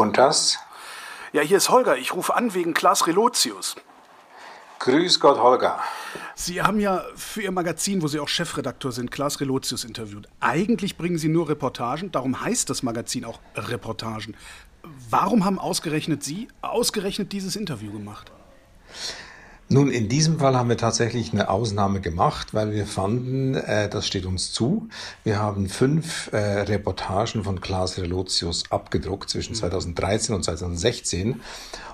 Puntas? Ja, hier ist Holger. Ich rufe an wegen Klaas Relotius. Grüß Gott, Holger. Sie haben ja für Ihr Magazin, wo Sie auch Chefredakteur sind, Klaas Relotius interviewt. Eigentlich bringen Sie nur Reportagen, darum heißt das Magazin auch Reportagen. Warum haben ausgerechnet Sie ausgerechnet dieses Interview gemacht? Nun, in diesem Fall haben wir tatsächlich eine Ausnahme gemacht, weil wir fanden, äh, das steht uns zu. Wir haben fünf äh, Reportagen von Klaas Relotius abgedruckt zwischen 2013 und 2016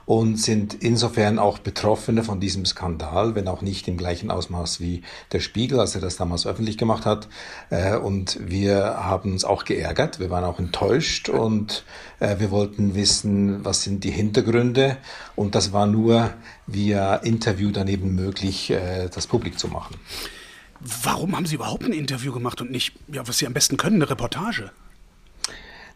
und sind insofern auch Betroffene von diesem Skandal, wenn auch nicht im gleichen Ausmaß wie der Spiegel, als er das damals öffentlich gemacht hat. Äh, und wir haben uns auch geärgert, wir waren auch enttäuscht und äh, wir wollten wissen, was sind die Hintergründe. Und das war nur via Interview daneben möglich, äh, das publik zu machen. Warum haben Sie überhaupt ein Interview gemacht und nicht, ja, was Sie am besten können, eine Reportage?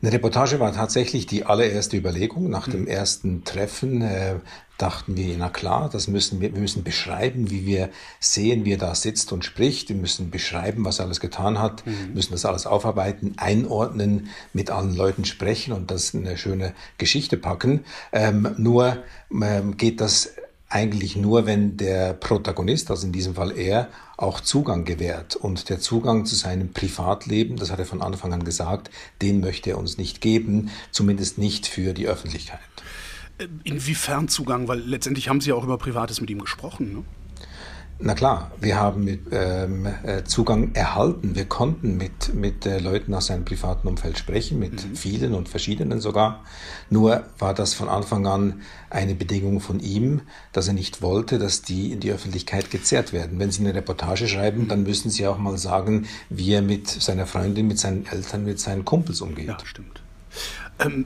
Eine Reportage war tatsächlich die allererste Überlegung. Nach dem ersten Treffen äh, dachten wir, na klar, das müssen wir, wir müssen beschreiben, wie wir sehen, wie er da sitzt und spricht. Wir müssen beschreiben, was er alles getan hat, mhm. müssen das alles aufarbeiten, einordnen, mit allen Leuten sprechen und das in eine schöne Geschichte packen. Ähm, nur ähm, geht das eigentlich nur, wenn der Protagonist, also in diesem Fall er, auch Zugang gewährt. Und der Zugang zu seinem Privatleben, das hat er von Anfang an gesagt, den möchte er uns nicht geben, zumindest nicht für die Öffentlichkeit. Inwiefern Zugang? Weil letztendlich haben Sie ja auch über Privates mit ihm gesprochen. Ne? Na klar, wir haben mit, ähm, äh, Zugang erhalten. Wir konnten mit, mit äh, Leuten aus seinem privaten Umfeld sprechen, mit mhm. vielen und verschiedenen sogar. Nur war das von Anfang an eine Bedingung von ihm, dass er nicht wollte, dass die in die Öffentlichkeit gezerrt werden. Wenn Sie eine Reportage schreiben, dann müssen Sie auch mal sagen, wie er mit seiner Freundin, mit seinen Eltern, mit seinen Kumpels umgeht. Ja, stimmt. Ähm,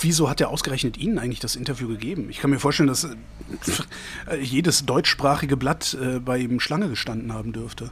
wieso hat er ausgerechnet Ihnen eigentlich das Interview gegeben? Ich kann mir vorstellen, dass äh, jedes deutschsprachige Blatt äh, bei ihm Schlange gestanden haben dürfte.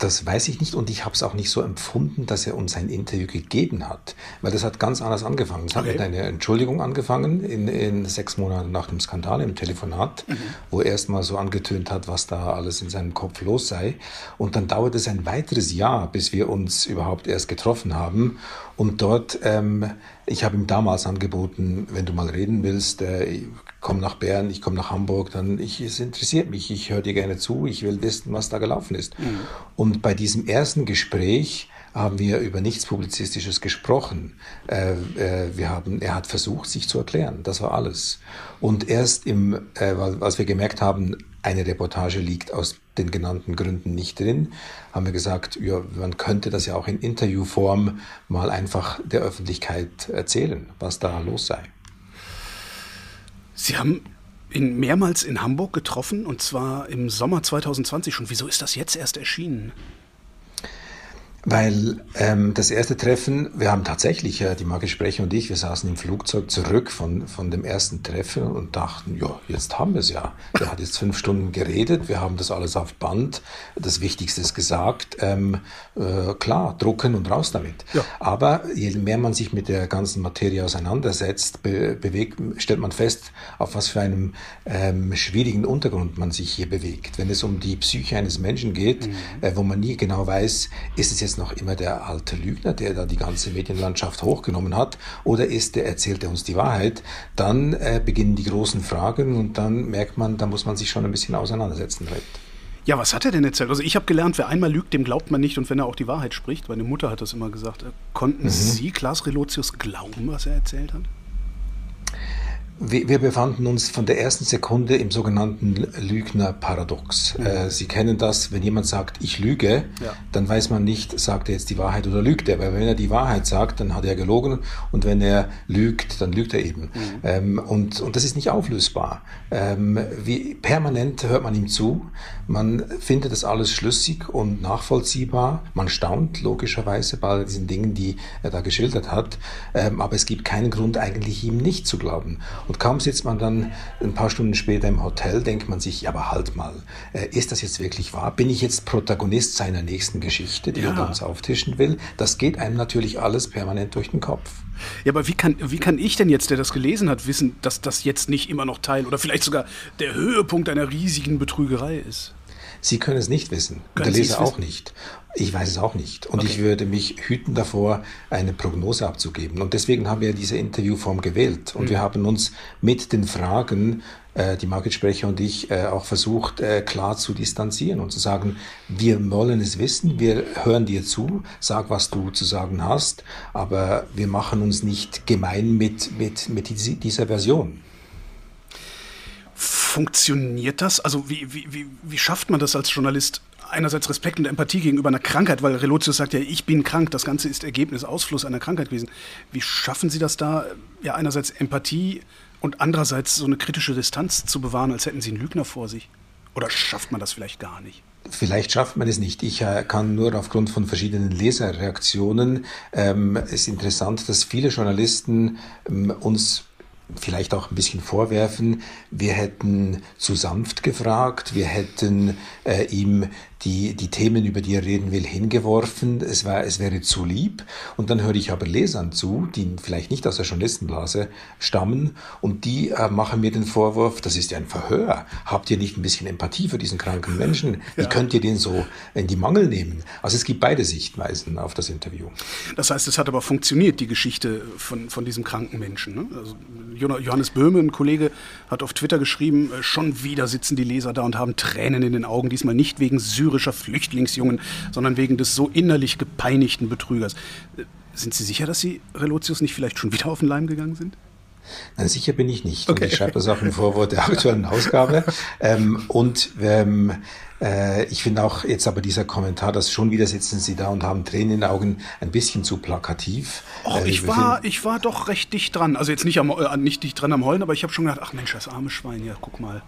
Das weiß ich nicht und ich habe es auch nicht so empfunden, dass er uns ein Interview gegeben hat, weil das hat ganz anders angefangen. Es okay. hat mit einer Entschuldigung angefangen in, in, sechs Monaten nach dem Skandal im Telefonat, mhm. wo er erstmal so angetönt hat, was da alles in seinem Kopf los sei. Und dann dauert es ein weiteres Jahr, bis wir uns überhaupt erst getroffen haben. Und dort, ähm, ich habe ihm damals angeboten, wenn du mal reden willst, äh, komm nach Bern, ich komme nach Hamburg, dann ich, es interessiert mich, ich höre dir gerne zu, ich will wissen, was da gelaufen ist. Mhm. Und bei diesem ersten Gespräch haben wir über nichts Publizistisches gesprochen. Äh, äh, wir haben, er hat versucht, sich zu erklären. Das war alles. Und erst im, äh, als wir gemerkt haben, eine Reportage liegt aus den genannten Gründen nicht drin, haben wir gesagt, ja, man könnte das ja auch in Interviewform mal einfach der Öffentlichkeit erzählen, was da los sei. Sie haben ihn mehrmals in Hamburg getroffen und zwar im Sommer 2020 schon. Wieso ist das jetzt erst erschienen? Weil ähm, das erste Treffen, wir haben tatsächlich, äh, die Marke Sprecher und ich, wir saßen im Flugzeug zurück von, von dem ersten Treffen und dachten, ja, jetzt haben wir es ja. Der hat jetzt fünf Stunden geredet, wir haben das alles auf Band, das Wichtigste ist gesagt. Ähm, äh, klar, drucken und raus damit. Ja. Aber je mehr man sich mit der ganzen Materie auseinandersetzt, be bewegt, stellt man fest, auf was für einem ähm, schwierigen Untergrund man sich hier bewegt. Wenn es um die Psyche eines Menschen geht, mhm. äh, wo man nie genau weiß, ist es jetzt jetzt noch immer der alte Lügner, der da die ganze Medienlandschaft hochgenommen hat, oder ist der, erzählt er uns die Wahrheit, dann äh, beginnen die großen Fragen und dann merkt man, da muss man sich schon ein bisschen auseinandersetzen direkt. Ja, was hat er denn erzählt? Also ich habe gelernt, wer einmal lügt, dem glaubt man nicht und wenn er auch die Wahrheit spricht, meine Mutter hat das immer gesagt. Konnten mhm. Sie Klaas Relotius glauben, was er erzählt hat? Wir befanden uns von der ersten Sekunde im sogenannten Lügner-Paradox. Mhm. Äh, Sie kennen das, wenn jemand sagt, ich lüge, ja. dann weiß man nicht, sagt er jetzt die Wahrheit oder lügt er. Weil wenn er die Wahrheit sagt, dann hat er gelogen und wenn er lügt, dann lügt er eben. Mhm. Ähm, und, und das ist nicht auflösbar. Ähm, wie, permanent hört man ihm zu, man findet das alles schlüssig und nachvollziehbar, man staunt logischerweise bei all diesen Dingen, die er da geschildert hat, ähm, aber es gibt keinen Grund eigentlich ihm nicht zu glauben. Und kaum sitzt man dann ein paar Stunden später im Hotel, denkt man sich, ja, aber halt mal, äh, ist das jetzt wirklich wahr? Bin ich jetzt Protagonist seiner nächsten Geschichte, die ja. er uns auftischen will? Das geht einem natürlich alles permanent durch den Kopf. Ja, aber wie kann, wie kann ich denn jetzt, der das gelesen hat, wissen, dass das jetzt nicht immer noch Teil oder vielleicht sogar der Höhepunkt einer riesigen Betrügerei ist? Sie können es nicht wissen, können der Leser auch nicht. Ich weiß es auch nicht. Und okay. ich würde mich hüten davor, eine Prognose abzugeben. Und deswegen haben wir diese Interviewform gewählt. Und mhm. wir haben uns mit den Fragen, äh, die Margit Sprecher und ich, äh, auch versucht, äh, klar zu distanzieren und zu sagen, wir wollen es wissen, wir hören dir zu, sag, was du zu sagen hast, aber wir machen uns nicht gemein mit, mit, mit dieser Version. Funktioniert das? Also wie, wie, wie, wie schafft man das als Journalist, einerseits Respekt und Empathie gegenüber einer Krankheit, weil Relotius sagt ja, ich bin krank, das Ganze ist Ergebnis, Ausfluss einer Krankheit gewesen. Wie schaffen Sie das da, ja einerseits Empathie und andererseits so eine kritische Distanz zu bewahren, als hätten Sie einen Lügner vor sich? Oder schafft man das vielleicht gar nicht? Vielleicht schafft man es nicht. Ich äh, kann nur aufgrund von verschiedenen Leserreaktionen, ähm, ist interessant, dass viele Journalisten ähm, uns vielleicht auch ein bisschen vorwerfen, wir hätten zu sanft gefragt, wir hätten äh, ihm die, die Themen, über die er reden will, hingeworfen. Es, war, es wäre zu lieb. Und dann höre ich aber Lesern zu, die vielleicht nicht aus der Journalistenblase stammen und die äh, machen mir den Vorwurf, das ist ja ein Verhör. Habt ihr nicht ein bisschen Empathie für diesen kranken Menschen? Wie ja. könnt ihr den so in die Mangel nehmen? Also es gibt beide Sichtweisen auf das Interview. Das heißt, es hat aber funktioniert, die Geschichte von, von diesem kranken Menschen. Ne? Also Johannes Böhme, ein Kollege, hat auf Twitter geschrieben, äh, schon wieder sitzen die Leser da und haben Tränen in den Augen, diesmal nicht wegen Syrien, syrischer Flüchtlingsjungen, sondern wegen des so innerlich gepeinigten Betrügers. Sind Sie sicher, dass Sie Relotius nicht vielleicht schon wieder auf den Leim gegangen sind? Nein, sicher bin ich nicht. Okay. Und ich schreibe das auch im Vorwort der aktuellen Ausgabe. ähm, und ähm, äh, ich finde auch jetzt aber dieser Kommentar, dass schon wieder sitzen Sie da und haben Tränen in den Augen, ein bisschen zu plakativ. Oh, äh, ich, war, ich war doch recht dicht dran. Also jetzt nicht, am, äh, nicht dicht dran am Heulen, aber ich habe schon gedacht, ach Mensch, das arme Schwein, ja, guck mal.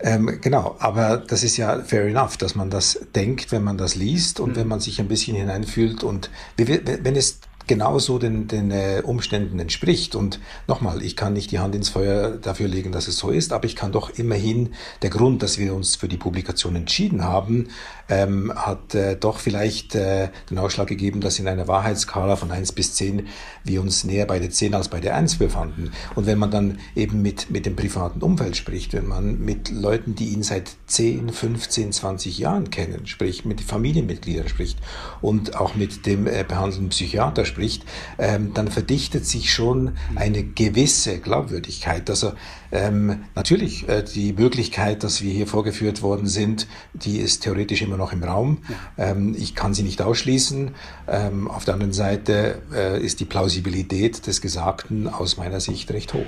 Ähm, genau, aber das ist ja fair enough, dass man das denkt, wenn man das liest und mhm. wenn man sich ein bisschen hineinfühlt und wenn es genauso den, den äh, Umständen entspricht. Und nochmal, ich kann nicht die Hand ins Feuer dafür legen, dass es so ist, aber ich kann doch immerhin der Grund, dass wir uns für die Publikation entschieden haben, ähm, hat äh, doch vielleicht äh, den Ausschlag gegeben, dass in einer Wahrheitsskala von eins bis zehn wir uns näher bei der zehn als bei der eins befanden. Und wenn man dann eben mit, mit dem privaten Umfeld spricht, wenn man mit Leuten, die ihn seit 10, 15, 20 Jahren kennen, spricht, mit Familienmitgliedern spricht und auch mit dem äh, behandelnden Psychiater spricht, spricht, ähm, dann verdichtet sich schon eine gewisse Glaubwürdigkeit. Also ähm, natürlich äh, die Möglichkeit, dass wir hier vorgeführt worden sind, die ist theoretisch immer noch im Raum. Ähm, ich kann sie nicht ausschließen. Ähm, auf der anderen Seite äh, ist die Plausibilität des Gesagten aus meiner Sicht recht hoch.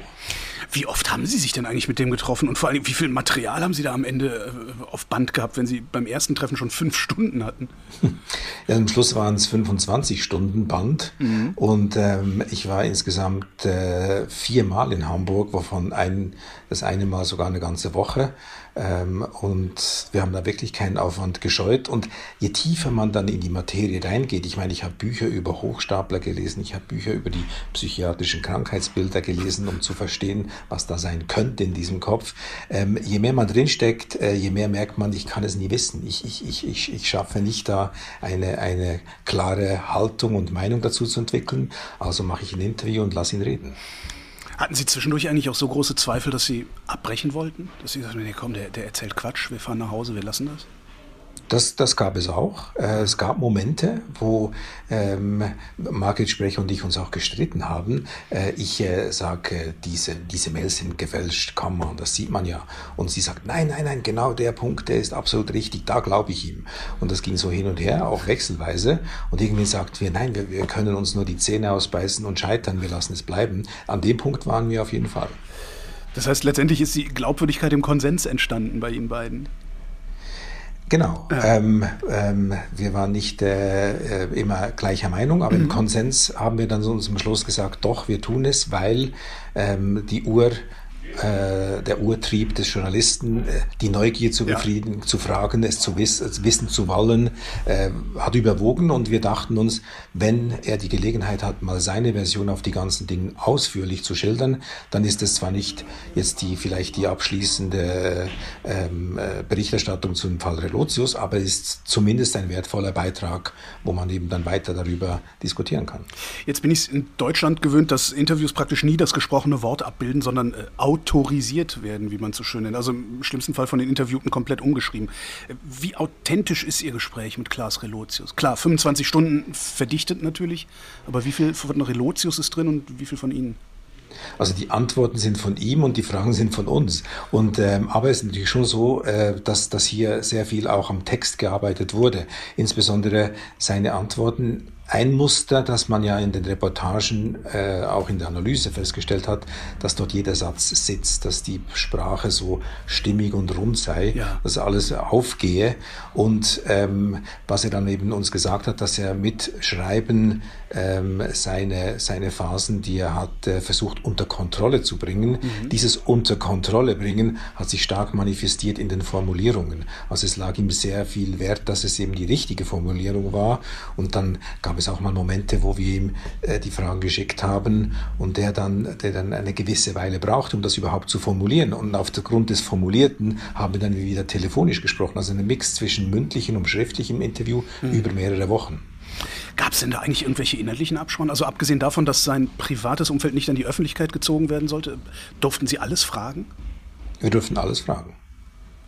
Wie oft haben Sie sich denn eigentlich mit dem getroffen und vor allem, wie viel Material haben Sie da am Ende äh, auf Band gehabt, wenn Sie beim ersten Treffen schon fünf Stunden hatten? Ja, am Schluss waren es 25 Stunden Band mhm. und ähm, ich war insgesamt äh, viermal in Hamburg, wovon ein, das eine Mal sogar eine ganze Woche. Ähm, und wir haben da wirklich keinen Aufwand gescheut. Und je tiefer man dann in die Materie reingeht, ich meine, ich habe Bücher über Hochstapler gelesen, ich habe Bücher über die psychiatrischen Krankheitsbilder gelesen, um zu verstehen, was da sein könnte in diesem Kopf. Ähm, je mehr man drinsteckt, äh, je mehr merkt man, ich kann es nie wissen. Ich, ich, ich, ich, ich schaffe nicht da eine, eine klare Haltung und Meinung dazu zu entwickeln. Also mache ich ein Interview und lasse ihn reden. Hatten Sie zwischendurch eigentlich auch so große Zweifel, dass Sie abbrechen wollten? Dass Sie sagten, nee, komm, der, der erzählt Quatsch, wir fahren nach Hause, wir lassen das? Das, das gab es auch. Äh, es gab Momente, wo ähm, Margit Sprecher und ich uns auch gestritten haben. Äh, ich äh, sage, diese, diese Mails sind gefälscht, kann man, das sieht man ja. Und sie sagt, nein, nein, nein, genau der Punkt, der ist absolut richtig, da glaube ich ihm. Und das ging so hin und her, auch wechselweise. Und irgendwie sagten wir, nein, wir, wir können uns nur die Zähne ausbeißen und scheitern, wir lassen es bleiben. An dem Punkt waren wir auf jeden Fall. Das heißt, letztendlich ist die Glaubwürdigkeit im Konsens entstanden bei Ihnen beiden. Genau. Ja. Ähm, ähm, wir waren nicht äh, äh, immer gleicher Meinung, aber mhm. im Konsens haben wir dann so zum Schluss gesagt, doch, wir tun es, weil ähm, die Uhr äh, der Urtrieb des Journalisten, äh, die Neugier zu befriedigen, ja. zu fragen, es zu wiss, wissen zu wollen, äh, hat überwogen und wir dachten uns, wenn er die Gelegenheit hat, mal seine Version auf die ganzen Dinge ausführlich zu schildern, dann ist es zwar nicht jetzt die vielleicht die abschließende ähm, äh, Berichterstattung zum Fall Relotius, aber ist zumindest ein wertvoller Beitrag, wo man eben dann weiter darüber diskutieren kann. Jetzt bin ich in Deutschland gewöhnt, dass Interviews praktisch nie das gesprochene Wort abbilden, sondern äh, Auto autorisiert werden, wie man so schön nennt. Also im schlimmsten Fall von den Interviewten komplett umgeschrieben. Wie authentisch ist Ihr Gespräch mit Klaas Relotius? Klar, 25 Stunden verdichtet natürlich, aber wie viel von Relotius ist drin und wie viel von Ihnen? Also die Antworten sind von ihm und die Fragen sind von uns. Und ähm, aber es ist natürlich schon so, äh, dass, dass hier sehr viel auch am Text gearbeitet wurde. Insbesondere seine Antworten ein Muster, das man ja in den Reportagen, äh, auch in der Analyse festgestellt hat, dass dort jeder Satz sitzt, dass die Sprache so stimmig und rund sei, ja. dass alles aufgehe. Und ähm, was er dann eben uns gesagt hat, dass er mit Schreiben ähm, seine, seine Phasen, die er hat, äh, versucht unter Kontrolle zu bringen. Mhm. Dieses unter Kontrolle bringen hat sich stark manifestiert in den Formulierungen. Also es lag ihm sehr viel Wert, dass es eben die richtige Formulierung war. Und dann gab gab es auch mal Momente, wo wir ihm äh, die Fragen geschickt haben und der dann, der dann eine gewisse Weile braucht, um das überhaupt zu formulieren. Und aufgrund des Formulierten haben wir dann wieder telefonisch gesprochen. Also ein Mix zwischen mündlichem und schriftlichem Interview mhm. über mehrere Wochen. Gab es denn da eigentlich irgendwelche inhaltlichen Absprachen? Also abgesehen davon, dass sein privates Umfeld nicht an die Öffentlichkeit gezogen werden sollte, durften Sie alles fragen? Wir durften alles fragen.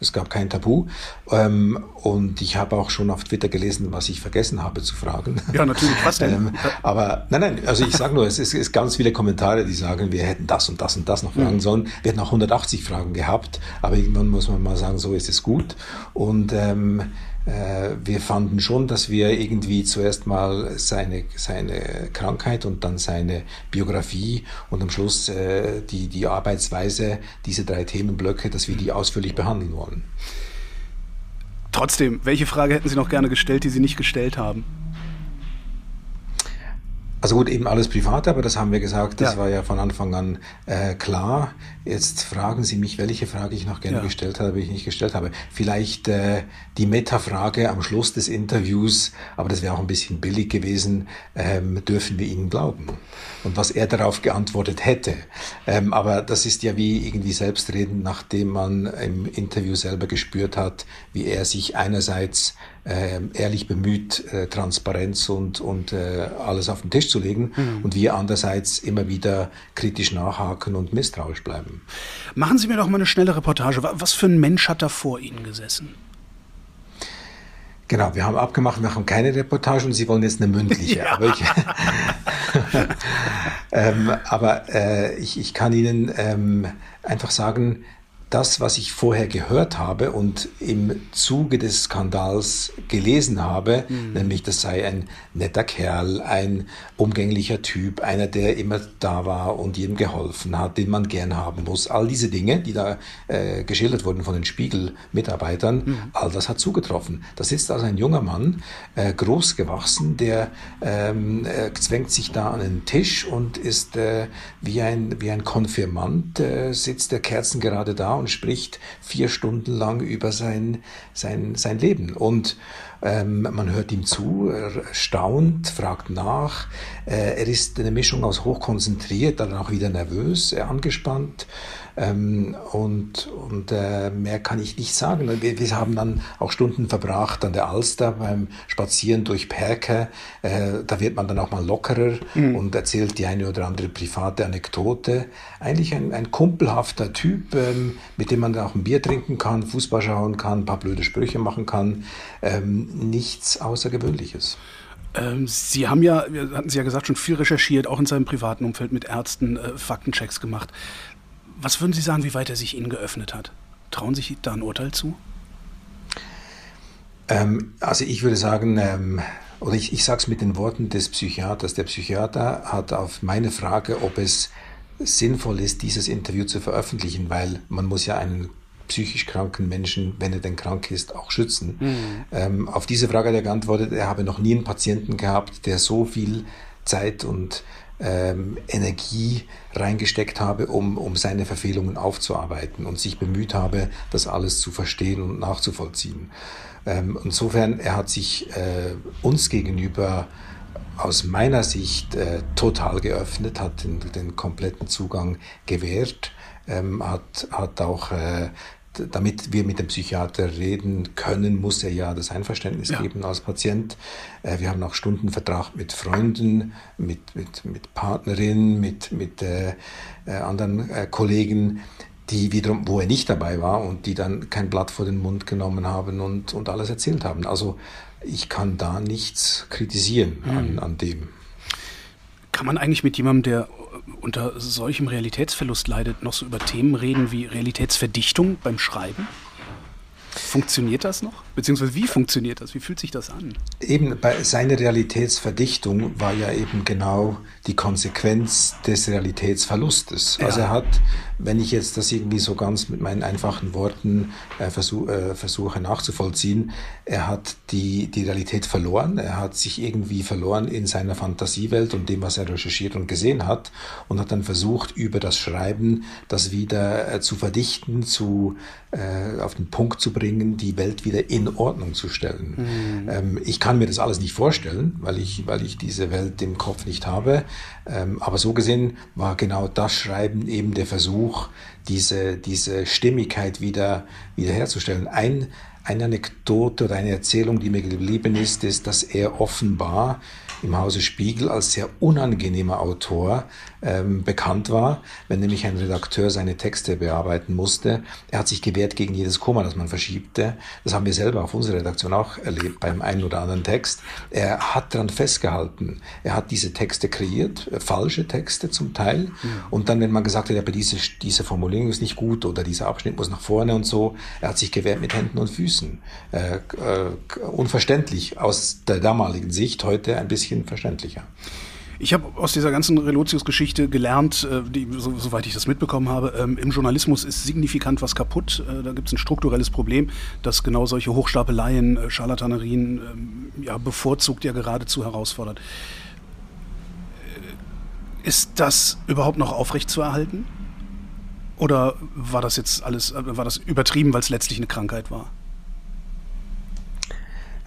Es gab kein Tabu. Ähm, und ich habe auch schon auf Twitter gelesen, was ich vergessen habe zu fragen. Ja, natürlich. Was denn? ähm, aber nein, nein, also ich sage nur, es ist, es ganz viele Kommentare, die sagen, wir hätten das und das und das noch fragen mhm. sollen. Wir hätten auch 180 Fragen gehabt, aber irgendwann muss man mal sagen, so ist es gut. Und ähm, äh, wir fanden schon, dass wir irgendwie zuerst mal seine, seine Krankheit und dann seine Biografie und am Schluss äh, die, die Arbeitsweise, diese drei Themenblöcke, dass wir die ausführlich behandeln wollen. Trotzdem, welche Frage hätten Sie noch gerne gestellt, die Sie nicht gestellt haben? Also gut, eben alles privat, aber das haben wir gesagt, das ja. war ja von Anfang an äh, klar. Jetzt fragen Sie mich, welche Frage ich noch gerne ja. gestellt habe, ich nicht gestellt habe. Vielleicht äh, die Metafrage am Schluss des Interviews, aber das wäre auch ein bisschen billig gewesen, ähm, dürfen wir Ihnen glauben? Und was er darauf geantwortet hätte. Ähm, aber das ist ja wie irgendwie selbstredend, nachdem man im Interview selber gespürt hat, wie er sich einerseits ehrlich bemüht, äh, Transparenz und, und äh, alles auf den Tisch zu legen mhm. und wir andererseits immer wieder kritisch nachhaken und misstrauisch bleiben. Machen Sie mir doch mal eine schnelle Reportage. Was für ein Mensch hat da vor Ihnen gesessen? Genau, wir haben abgemacht, wir machen keine Reportage und Sie wollen jetzt eine mündliche. Ja. Aber, ich, ähm, aber äh, ich, ich kann Ihnen ähm, einfach sagen, das, was ich vorher gehört habe und im Zuge des Skandals gelesen habe, mhm. nämlich das sei ein netter Kerl, ein umgänglicher Typ, einer, der immer da war und jedem geholfen hat, den man gern haben muss. All diese Dinge, die da äh, geschildert wurden von den Spiegel-Mitarbeitern, mhm. all das hat zugetroffen. Da sitzt also ein junger Mann, äh, groß gewachsen, der ähm, äh, zwängt sich da an den Tisch und ist äh, wie, ein, wie ein Konfirmand, äh, sitzt der Kerzen gerade da und spricht vier Stunden lang über sein, sein, sein Leben. Und ähm, man hört ihm zu, er staunt, fragt nach. Äh, er ist eine Mischung aus hochkonzentriert, dann auch wieder nervös, angespannt. Ähm, und und äh, mehr kann ich nicht sagen. Wir, wir, haben dann auch Stunden verbracht an der Alster beim Spazieren durch Perke. Äh, da wird man dann auch mal lockerer mhm. und erzählt die eine oder andere private Anekdote. Eigentlich ein, ein kumpelhafter Typ, ähm, mit dem man dann auch ein Bier trinken kann, Fußball schauen kann, ein paar blöde Sprüche machen kann. Ähm, nichts Außergewöhnliches. Ähm, Sie haben ja, hatten Sie ja gesagt, schon viel recherchiert, auch in seinem privaten Umfeld mit Ärzten äh, Faktenchecks gemacht. Was würden Sie sagen, wie weit er sich Ihnen geöffnet hat? Trauen Sie sich da ein Urteil zu? Ähm, also ich würde sagen, ähm, oder ich, ich sage es mit den Worten des Psychiaters. Der Psychiater hat auf meine Frage, ob es sinnvoll ist, dieses Interview zu veröffentlichen, weil man muss ja einen psychisch kranken Menschen, wenn er denn krank ist, auch schützen. Mhm. Ähm, auf diese Frage hat er geantwortet, er habe noch nie einen Patienten gehabt, der so viel Zeit und ähm, Energie reingesteckt habe, um, um seine Verfehlungen aufzuarbeiten und sich bemüht habe, das alles zu verstehen und nachzuvollziehen. Ähm, insofern, er hat sich äh, uns gegenüber aus meiner Sicht äh, total geöffnet, hat den, den kompletten Zugang gewährt, ähm, hat, hat auch äh, damit wir mit dem Psychiater reden können, muss er ja das Einverständnis ja. geben als Patient. Äh, wir haben auch Stundenvertrag mit Freunden, mit, mit, mit Partnerinnen, mit, mit äh, äh, anderen äh, Kollegen. die wiederum, wo er nicht dabei war und die dann kein Blatt vor den Mund genommen haben und, und alles erzählt haben. Also ich kann da nichts kritisieren mhm. an, an dem. Kann man eigentlich mit jemandem, der unter solchem Realitätsverlust leidet, noch so über Themen reden wie Realitätsverdichtung beim Schreiben? Funktioniert das noch? Beziehungsweise wie funktioniert das? Wie fühlt sich das an? Eben bei seiner Realitätsverdichtung war ja eben genau die Konsequenz des Realitätsverlustes. Ja. Also er hat, wenn ich jetzt das irgendwie so ganz mit meinen einfachen Worten äh, versuch, äh, versuche nachzuvollziehen, er hat die, die Realität verloren. Er hat sich irgendwie verloren in seiner Fantasiewelt und dem, was er recherchiert und gesehen hat und hat dann versucht, über das Schreiben das wieder äh, zu verdichten, zu, äh, auf den Punkt zu bringen, die Welt wieder in Ordnung zu stellen. Mhm. Ähm, ich kann mir das alles nicht vorstellen, weil ich, weil ich diese Welt im Kopf nicht habe. Ähm, aber so gesehen war genau das Schreiben eben der Versuch, diese, diese Stimmigkeit wieder, wieder herzustellen. Ein, eine Anekdote oder eine Erzählung, die mir geblieben ist, ist, dass er offenbar im Hause Spiegel als sehr unangenehmer Autor ähm, bekannt war, wenn nämlich ein Redakteur seine Texte bearbeiten musste. Er hat sich gewehrt gegen jedes Komma, das man verschiebte. Das haben wir selber auf unserer Redaktion auch erlebt beim einen oder anderen Text. Er hat daran festgehalten. Er hat diese Texte kreiert, äh, falsche Texte zum Teil. Mhm. Und dann, wenn man gesagt hat, aber diese, diese Formulierung ist nicht gut oder dieser Abschnitt muss nach vorne und so, er hat sich gewehrt mit Händen und Füßen. Äh, äh, unverständlich aus der damaligen Sicht, heute ein bisschen verständlicher. Ich habe aus dieser ganzen Relotius-Geschichte gelernt, äh, die, so, soweit ich das mitbekommen habe, ähm, im Journalismus ist signifikant was kaputt. Äh, da gibt es ein strukturelles Problem, dass genau solche Hochstapeleien, äh, Scharlatanerien ähm, ja, bevorzugt ja geradezu herausfordert. Ist das überhaupt noch aufrechtzuerhalten? Oder war das jetzt alles, war das übertrieben, weil es letztlich eine Krankheit war?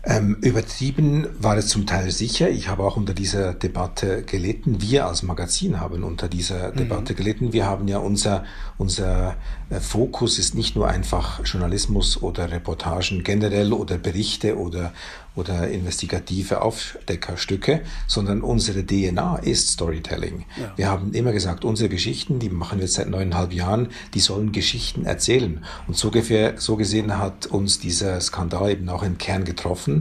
Ähm, übertrieben war es zum Teil sicher. Ich habe auch unter dieser Debatte gelitten. Wir als Magazin haben unter dieser mhm. Debatte gelitten. Wir haben ja unser, unser äh, Fokus ist nicht nur einfach Journalismus oder Reportagen generell oder Berichte oder oder investigative Aufdeckerstücke, sondern unsere DNA ist Storytelling. Ja. Wir haben immer gesagt, unsere Geschichten, die machen wir seit neuneinhalb Jahren, die sollen Geschichten erzählen. Und so, ungefähr, so gesehen hat uns dieser Skandal eben auch im Kern getroffen.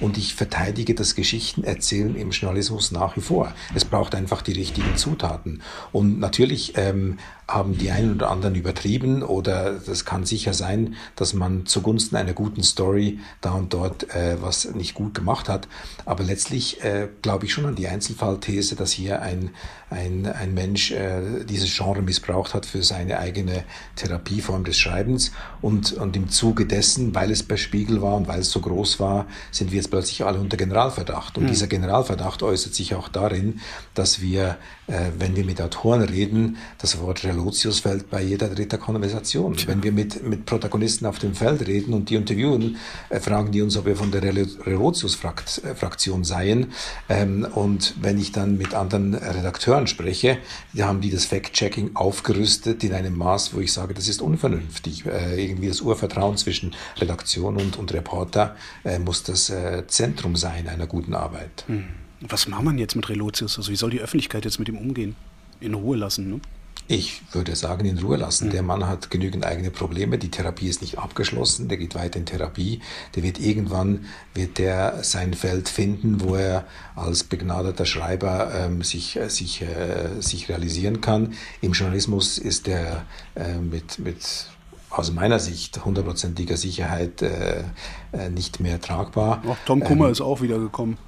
Und ich verteidige das Geschichtenerzählen im Journalismus nach wie vor. Es braucht einfach die richtigen Zutaten. Und natürlich ähm, haben die einen oder anderen übertrieben oder das kann sicher sein, dass man zugunsten einer guten Story da und dort äh, was nicht gut gemacht hat. Aber letztlich äh, glaube ich schon an die Einzelfallthese, dass hier ein, ein, ein Mensch äh, dieses Genre missbraucht hat für seine eigene Therapieform des Schreibens und, und im Zuge dessen, weil es bei Spiegel war und weil es so groß war, sind wir jetzt plötzlich alle unter Generalverdacht. Und mhm. dieser Generalverdacht äußert sich auch darin, dass wir, äh, wenn wir mit Autoren reden, das Wort Relotius fällt bei jeder dritten Konversation. Ja. Wenn wir mit, mit Protagonisten auf dem Feld reden und die interviewen, äh, fragen die uns, ob wir von der Relotius-Fraktion seien. Ähm, und wenn ich dann mit anderen Redakteuren spreche, die haben die das Fact-Checking aufgerüstet in einem Maß, wo ich sage, das ist unvernünftig. Äh, irgendwie das Urvertrauen zwischen Redaktion und, und Reporter äh, muss das äh, Zentrum sein einer guten Arbeit. Hm. Was macht man jetzt mit Relotius? Also wie soll die Öffentlichkeit jetzt mit ihm umgehen? In Ruhe lassen, ne? Ich würde sagen, in Ruhe lassen. Mhm. Der Mann hat genügend eigene Probleme. Die Therapie ist nicht abgeschlossen. Der geht weiter in Therapie. Der wird irgendwann, wird der sein Feld finden, wo er als begnadeter Schreiber ähm, sich, äh, sich, äh, sich realisieren kann. Im Journalismus ist er äh, mit, mit aus meiner Sicht hundertprozentiger Sicherheit äh, äh, nicht mehr tragbar. Ach, Tom Kummer ähm, ist auch wieder gekommen.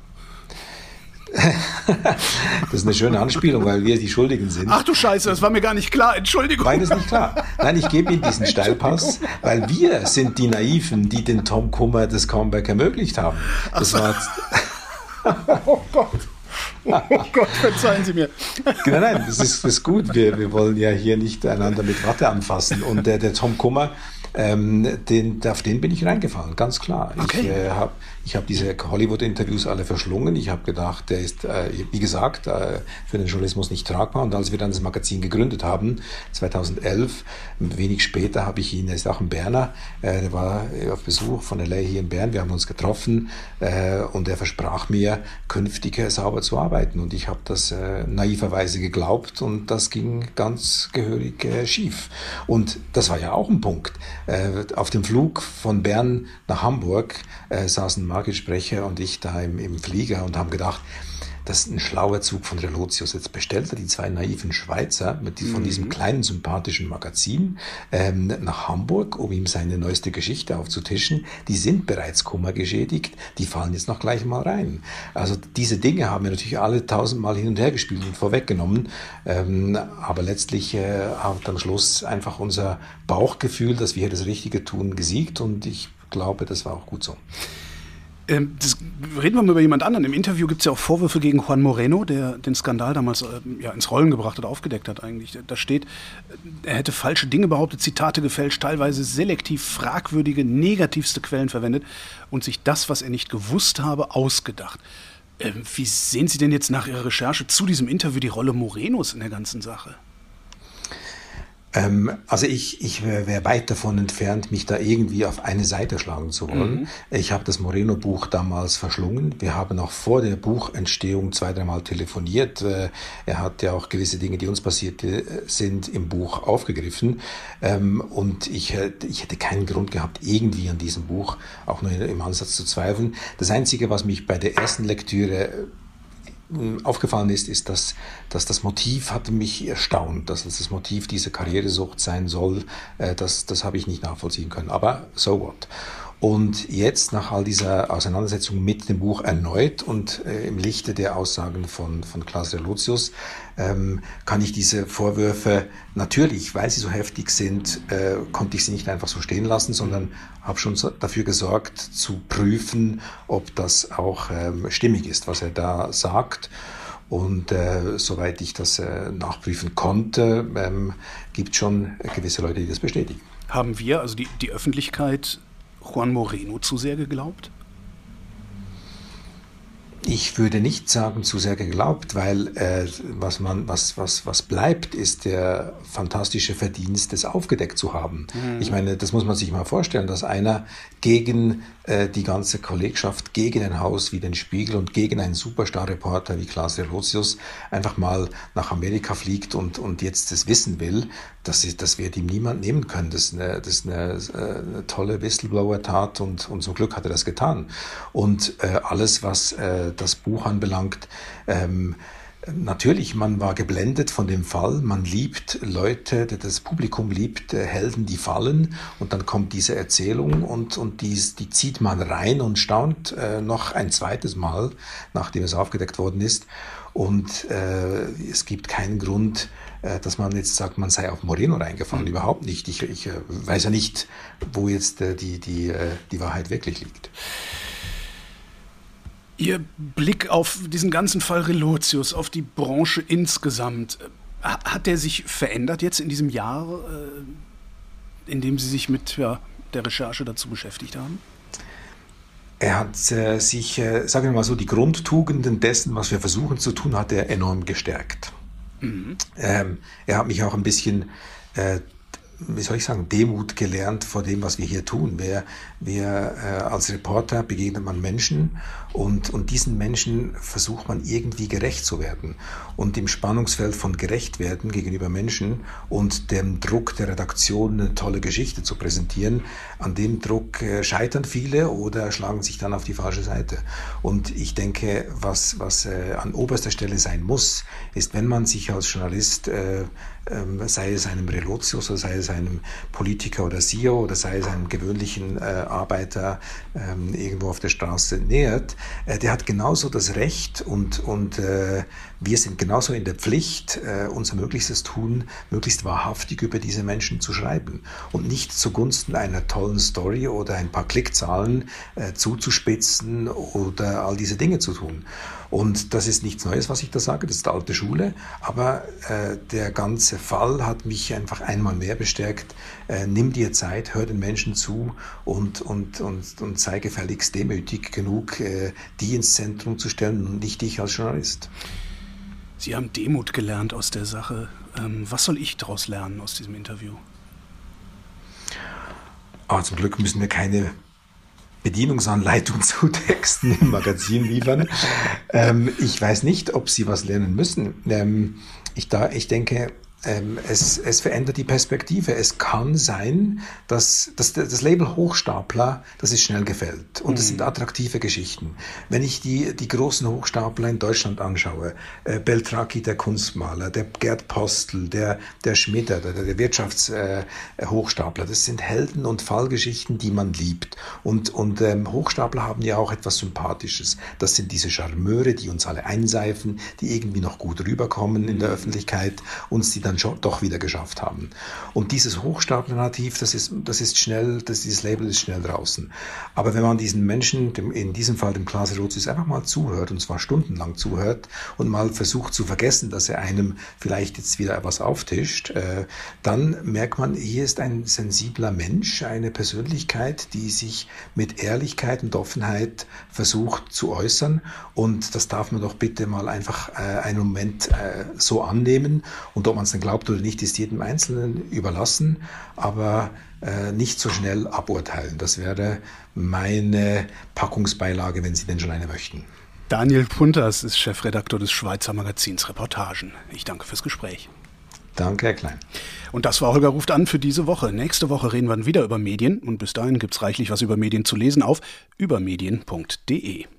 das ist eine schöne Anspielung, weil wir die Schuldigen sind. Ach du Scheiße, das war mir gar nicht klar. Entschuldigung. Nein, ist nicht klar. Nein, ich gebe Ihnen diesen Steilpass, weil wir sind die Naiven, die den Tom Kummer das Comeback ermöglicht haben. Das war oh Gott. Oh Gott, verzeihen Sie mir. Nein, nein, das ist, das ist gut. Wir, wir wollen ja hier nicht einander mit Watte anfassen. Und der, der Tom Kummer ähm, den, auf den bin ich reingefallen, ganz klar. Okay. Ich äh, habe ich hab diese Hollywood-Interviews alle verschlungen. Ich habe gedacht, der ist, äh, wie gesagt, äh, für den Journalismus nicht tragbar. Und als wir dann das Magazin gegründet haben, 2011, wenig später habe ich ihn, er ist auch ein Berner, äh, der war auf Besuch von LA hier in Bern. Wir haben uns getroffen äh, und er versprach mir, künftig sauber zu arbeiten. Und ich habe das äh, naiverweise geglaubt und das ging ganz gehörig äh, schief. Und das war ja auch ein Punkt. Auf dem Flug von Bern nach Hamburg saßen Margit Sprecher und ich da im, im Flieger und haben gedacht, das ist ein schlauer Zug von Relotius. Jetzt bestellt er die zwei naiven Schweizer mit die, von diesem mhm. kleinen sympathischen Magazin ähm, nach Hamburg, um ihm seine neueste Geschichte aufzutischen. Die sind bereits kummergeschädigt, die fallen jetzt noch gleich mal rein. Also diese Dinge haben wir natürlich alle tausendmal hin und her gespielt und vorweggenommen. Ähm, aber letztlich äh, hat am Schluss einfach unser Bauchgefühl, dass wir hier das Richtige tun, gesiegt und ich glaube, das war auch gut so. Ähm, das, reden wir mal über jemand anderen. Im Interview gibt es ja auch Vorwürfe gegen Juan Moreno, der den Skandal damals äh, ja, ins Rollen gebracht hat, aufgedeckt hat eigentlich. Da steht, er hätte falsche Dinge behauptet, Zitate gefälscht, teilweise selektiv fragwürdige, negativste Quellen verwendet und sich das, was er nicht gewusst habe, ausgedacht. Ähm, wie sehen Sie denn jetzt nach Ihrer Recherche zu diesem Interview die Rolle Morenos in der ganzen Sache? Ähm, also ich, ich wäre weit davon entfernt, mich da irgendwie auf eine Seite schlagen zu wollen. Mhm. Ich habe das Moreno-Buch damals verschlungen. Wir haben auch vor der Buchentstehung zwei, dreimal telefoniert. Äh, er hat ja auch gewisse Dinge, die uns passiert äh, sind, im Buch aufgegriffen. Ähm, und ich, ich hätte keinen Grund gehabt, irgendwie an diesem Buch auch nur im Ansatz zu zweifeln. Das Einzige, was mich bei der ersten Lektüre aufgefallen ist, ist, dass, dass das Motiv hatte mich erstaunt, dass das Motiv dieser Karrieresucht sein soll. Äh, das, das habe ich nicht nachvollziehen können. Aber so what. Und jetzt, nach all dieser Auseinandersetzung mit dem Buch erneut und äh, im Lichte der Aussagen von, von Klaus Relotius, ähm, kann ich diese Vorwürfe natürlich, weil sie so heftig sind, äh, konnte ich sie nicht einfach so stehen lassen, sondern habe schon so dafür gesorgt, zu prüfen, ob das auch ähm, stimmig ist, was er da sagt. Und äh, soweit ich das äh, nachprüfen konnte, ähm, gibt schon gewisse Leute, die das bestätigen. Haben wir, also die, die Öffentlichkeit, Juan Moreno zu sehr geglaubt? Ich würde nicht sagen zu sehr geglaubt, weil äh, was man was was was bleibt, ist der fantastische Verdienst, es aufgedeckt zu haben. Mhm. Ich meine, das muss man sich mal vorstellen, dass einer gegen äh, die ganze Kollegschaft, gegen ein Haus wie den Spiegel und gegen einen Superstar-Reporter wie Klaas Relotius einfach mal nach Amerika fliegt und und jetzt das wissen will, dass das wird ihm niemand nehmen können. Das ist eine, das ist eine, äh, eine tolle Whistleblower-Tat und und so Glück hat er das getan. Und äh, alles was äh, das Buch anbelangt. Ähm, Natürlich, man war geblendet von dem Fall. Man liebt Leute, das Publikum liebt äh, Helden, die fallen. Und dann kommt diese Erzählung und, und die, die zieht man rein und staunt äh, noch ein zweites Mal, nachdem es aufgedeckt worden ist. Und äh, es gibt keinen Grund, äh, dass man jetzt sagt, man sei auf Moreno reingefallen. Mhm. Überhaupt nicht. Ich, ich äh, weiß ja nicht, wo jetzt äh, die, die, die Wahrheit wirklich liegt. Ihr Blick auf diesen ganzen Fall Relotius, auf die Branche insgesamt, hat der sich verändert jetzt in diesem Jahr, äh, in dem Sie sich mit ja, der Recherche dazu beschäftigt haben? Er hat äh, sich, äh, sagen wir mal so, die Grundtugenden dessen, was wir versuchen zu tun, hat er enorm gestärkt. Mhm. Ähm, er hat mich auch ein bisschen äh, wie soll ich sagen, Demut gelernt vor dem, was wir hier tun. Wir, wir äh, als Reporter begegnet man Menschen und, und diesen Menschen versucht man irgendwie gerecht zu werden. Und im Spannungsfeld von gerecht werden gegenüber Menschen und dem Druck der Redaktion eine tolle Geschichte zu präsentieren, an dem Druck äh, scheitern viele oder schlagen sich dann auf die falsche Seite. Und ich denke, was, was äh, an oberster Stelle sein muss, ist, wenn man sich als Journalist äh, ähm, sei es einem Relotius oder sei es einem Politiker oder CEO oder sei es einem gewöhnlichen äh, Arbeiter ähm, irgendwo auf der Straße nähert, äh, der hat genauso das Recht und, und äh, wir sind genauso in der Pflicht, äh, unser Möglichstes tun, möglichst wahrhaftig über diese Menschen zu schreiben und nicht zugunsten einer tollen Story oder ein paar Klickzahlen äh, zuzuspitzen oder all diese Dinge zu tun. Und das ist nichts Neues, was ich da sage, das ist die alte Schule. Aber äh, der ganze Fall hat mich einfach einmal mehr bestärkt. Äh, nimm dir Zeit, hör den Menschen zu und, und, und, und sei gefälligst demütig genug, äh, die ins Zentrum zu stellen und nicht dich als Journalist. Sie haben Demut gelernt aus der Sache. Ähm, was soll ich daraus lernen aus diesem Interview? Aber zum Glück müssen wir keine Bedienungsanleitung zu Texten im Magazin liefern. ähm, ich weiß nicht, ob Sie was lernen müssen. Ähm, ich, da, ich denke, es, es verändert die Perspektive. Es kann sein, dass, dass das Label Hochstapler, das ist schnell gefällt. Und es mhm. sind attraktive Geschichten. Wenn ich die, die großen Hochstapler in Deutschland anschaue, äh, Beltraki, der Kunstmaler, der Gerd Postel, der, der Schmitter, der, der Wirtschaftshochstapler, äh, das sind Helden- und Fallgeschichten, die man liebt. Und, und ähm, Hochstapler haben ja auch etwas Sympathisches. Das sind diese Charmeure, die uns alle einseifen, die irgendwie noch gut rüberkommen in der Öffentlichkeit, uns die dann dann schon doch wieder geschafft haben. Und dieses Hochstapler-Narrativ, das ist, das ist schnell, das, dieses Label ist schnell draußen. Aber wenn man diesen Menschen, dem, in diesem Fall dem Klaas Rotsius, einfach mal zuhört, und zwar stundenlang zuhört, und mal versucht zu vergessen, dass er einem vielleicht jetzt wieder etwas auftischt, äh, dann merkt man, hier ist ein sensibler Mensch, eine Persönlichkeit, die sich mit Ehrlichkeit und Offenheit versucht zu äußern. Und das darf man doch bitte mal einfach äh, einen Moment äh, so annehmen. Und ob man es dann glaubt oder nicht, ist jedem Einzelnen überlassen, aber äh, nicht so schnell aburteilen. Das wäre meine Packungsbeilage, wenn Sie denn schon eine möchten. Daniel Punters ist Chefredakteur des Schweizer Magazins Reportagen. Ich danke fürs Gespräch. Danke, Herr Klein. Und das war Holger ruft an für diese Woche. Nächste Woche reden wir wieder über Medien und bis dahin gibt es reichlich was über Medien zu lesen auf übermedien.de.